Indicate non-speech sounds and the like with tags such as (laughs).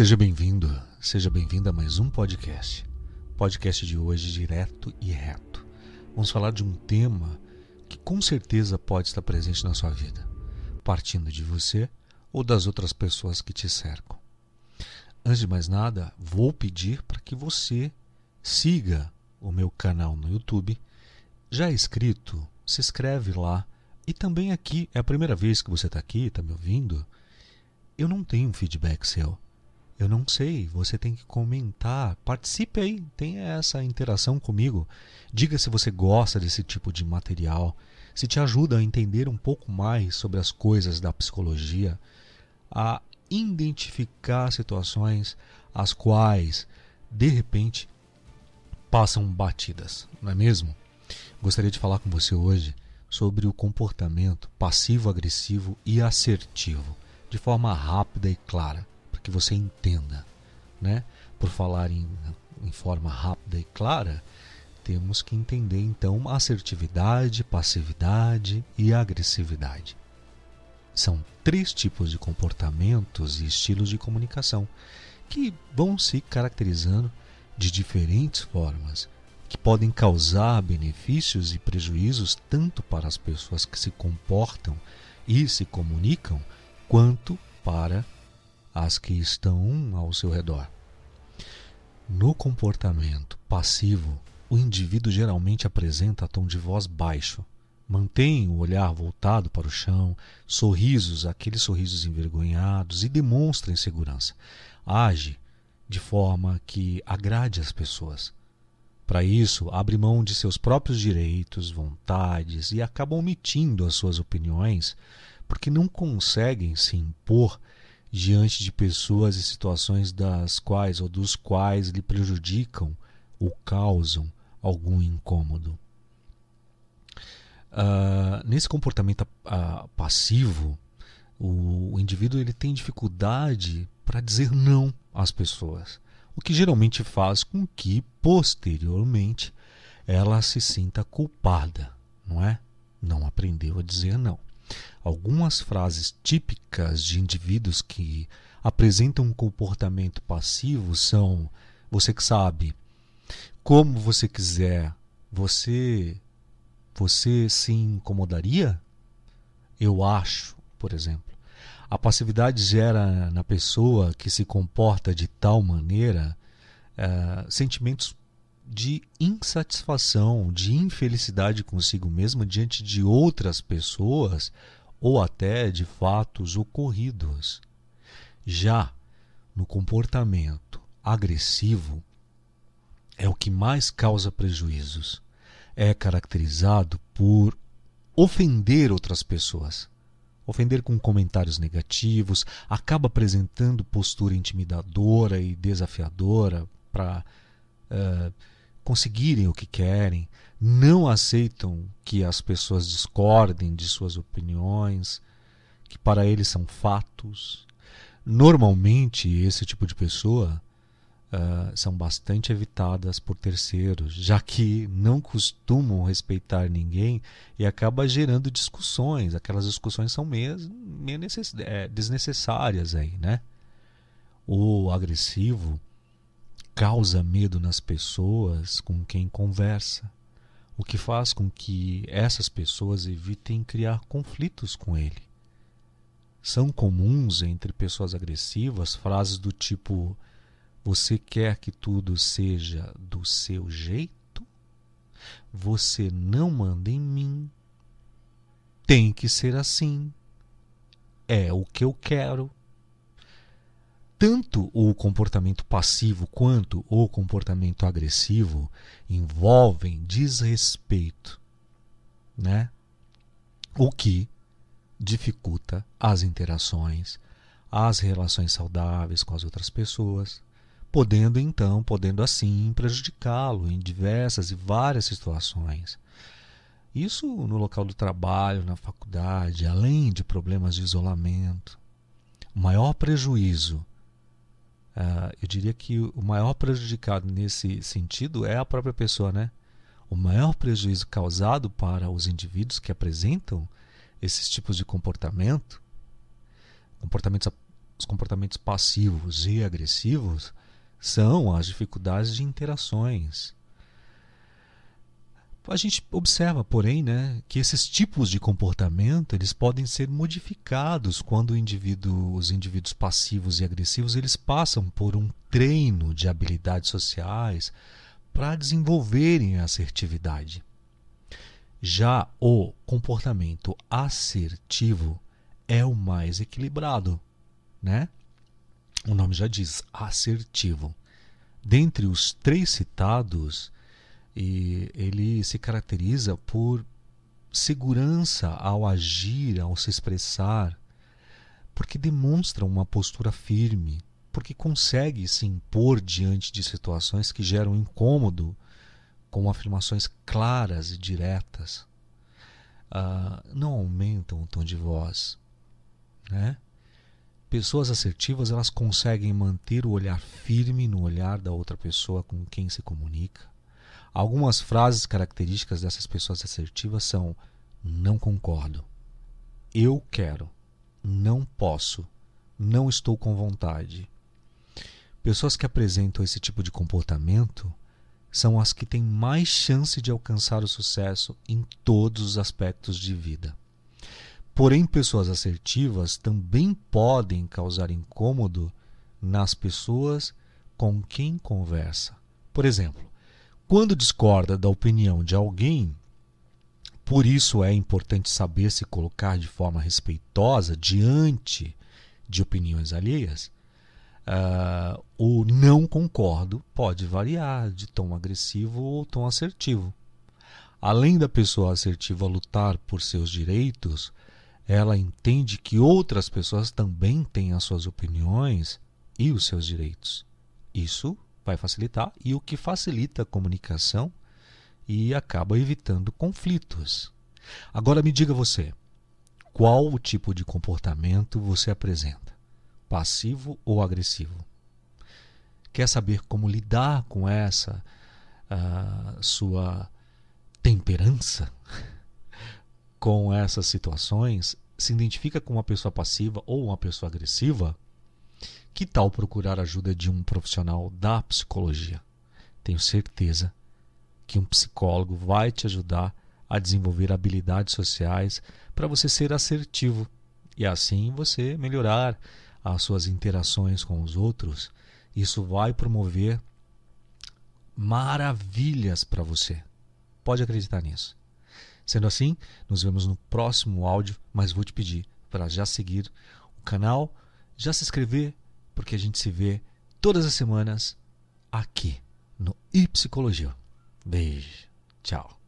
Seja bem-vindo, seja bem-vinda a mais um podcast. Podcast de hoje direto e reto. Vamos falar de um tema que com certeza pode estar presente na sua vida, partindo de você ou das outras pessoas que te cercam. Antes de mais nada, vou pedir para que você siga o meu canal no YouTube. Já é inscrito, se inscreve lá. E também aqui, é a primeira vez que você está aqui, está me ouvindo. Eu não tenho um feedback seu. Eu não sei, você tem que comentar. Participe aí, tenha essa interação comigo. Diga se você gosta desse tipo de material, se te ajuda a entender um pouco mais sobre as coisas da psicologia, a identificar situações as quais, de repente, passam batidas, não é mesmo? Gostaria de falar com você hoje sobre o comportamento passivo-agressivo e assertivo, de forma rápida e clara, que você entenda. Né? Por falar em, em forma rápida e clara, temos que entender então assertividade, passividade e agressividade. São três tipos de comportamentos e estilos de comunicação que vão se caracterizando de diferentes formas, que podem causar benefícios e prejuízos tanto para as pessoas que se comportam e se comunicam, quanto para as que estão ao seu redor. No comportamento passivo, o indivíduo geralmente apresenta tom de voz baixo, mantém o olhar voltado para o chão, sorrisos, aqueles sorrisos envergonhados e demonstra insegurança. Age de forma que agrade as pessoas. Para isso, abre mão de seus próprios direitos, vontades e acaba omitindo as suas opiniões porque não conseguem se impor diante de pessoas e situações das quais ou dos quais lhe prejudicam ou causam algum incômodo. Uh, nesse comportamento uh, passivo, o, o, indivíduo ele tem dificuldade para dizer não às pessoas, o que geralmente faz com que, posteriormente, ela se sinta culpada, não é? Não aprendeu a dizer não. Algumas frases típicas de indivíduos que apresentam um comportamento passivo são: você que sabe, como você quiser, você você se incomodaria? Eu acho, por exemplo. A passividade gera na pessoa que se comporta de tal maneira uh, sentimentos de insatisfação, de infelicidade consigo mesma diante de outras pessoas ou até de fatos ocorridos. Já no comportamento agressivo, é o que mais causa prejuízos é caracterizado por ofender outras pessoas. Ofender com comentários negativos, acaba apresentando postura intimidadora e desafiadora para uh, eh, conseguirem o que querem, não aceitam que as pessoas discordem de suas opiniões, que para eles são fatos. Normalmente, esse tipo de pessoa uh, são bastante evitadas por terceiros, já que não costumam respeitar ninguém e acaba gerando discussões. Aquelas discussões são meio, meio é, desnecessárias aí, né? O agressivo causa medo nas pessoas com quem conversa, o que faz com que essas pessoas evitem criar conflitos com ele. São comuns entre pessoas agressivas frases do tipo você quer que tudo seja do seu jeito? Você não manda em mim. Tem que ser assim. É o que eu quero. Tanto o comportamento passivo quanto o comportamento agressivo envolvem desrespeito, né? O que dificulta as interações, as relações saudáveis com as outras pessoas podendo então, podendo assim prejudicá-lo em diversas e várias situações. Isso no local do trabalho, na faculdade, além de problemas de isolamento. O maior prejuízo, uh, eu diria que o maior prejudicado nesse sentido é a própria pessoa, né? O maior prejuízo causado para os indivíduos que apresentam esses tipos de comportamento, comportamentos os comportamentos passivos e agressivos são as dificuldades de interações. A gente observa, porém, né, que esses tipos de comportamento eles podem ser modificados quando indivíduo, os indivíduos passivos e agressivos eles passam por um treino de habilidades sociais para desenvolverem a assertividade. Já o comportamento assertivo é o mais equilibrado, né? O nome já diz assertivo. Dentre os três citados, e ele se caracteriza por segurança ao agir, ao se expressar, porque demonstra uma postura firme, porque consegue se impor diante de situações que geram incômodo com afirmações claras e diretas. Uh, não aumentam o tom de voz. Né? Pessoas assertivas elas conseguem manter o olhar firme no olhar da outra pessoa com quem se comunica. Algumas frases características dessas pessoas assertivas são: não concordo, eu quero, não posso, não estou com vontade. Pessoas que apresentam esse tipo de comportamento são as que têm mais chance de alcançar o sucesso em todos os aspectos de vida. Porém, pessoas assertivas também podem causar incômodo nas pessoas com quem conversa. Por exemplo, quando discorda da opinião de alguém, por isso é importante saber se colocar de forma respeitosa diante de opiniões alheias. Uh, o não concordo pode variar de tom agressivo ou tom assertivo. Além da pessoa assertiva lutar por seus direitos, ela entende que outras pessoas também têm as suas opiniões e os seus direitos. Isso vai facilitar e o que facilita a comunicação e acaba evitando conflitos. Agora me diga você, qual o tipo de comportamento você apresenta? Passivo ou agressivo? Quer saber como lidar com essa uh, sua temperança? (laughs) com essas situações? Se identifica com uma pessoa passiva ou uma pessoa agressiva? Que tal procurar a ajuda de um profissional da psicologia? Tenho certeza que um psicólogo vai te ajudar a desenvolver habilidades sociais para você ser assertivo e assim você melhorar as suas interações com os outros. Isso vai promover maravilhas para você. Pode acreditar nisso. Sendo assim, nos vemos no próximo áudio, mas vou te pedir para já seguir o canal, já se inscrever, porque a gente se vê todas as semanas aqui no ipsicologia. Psicologia. Beijo, tchau.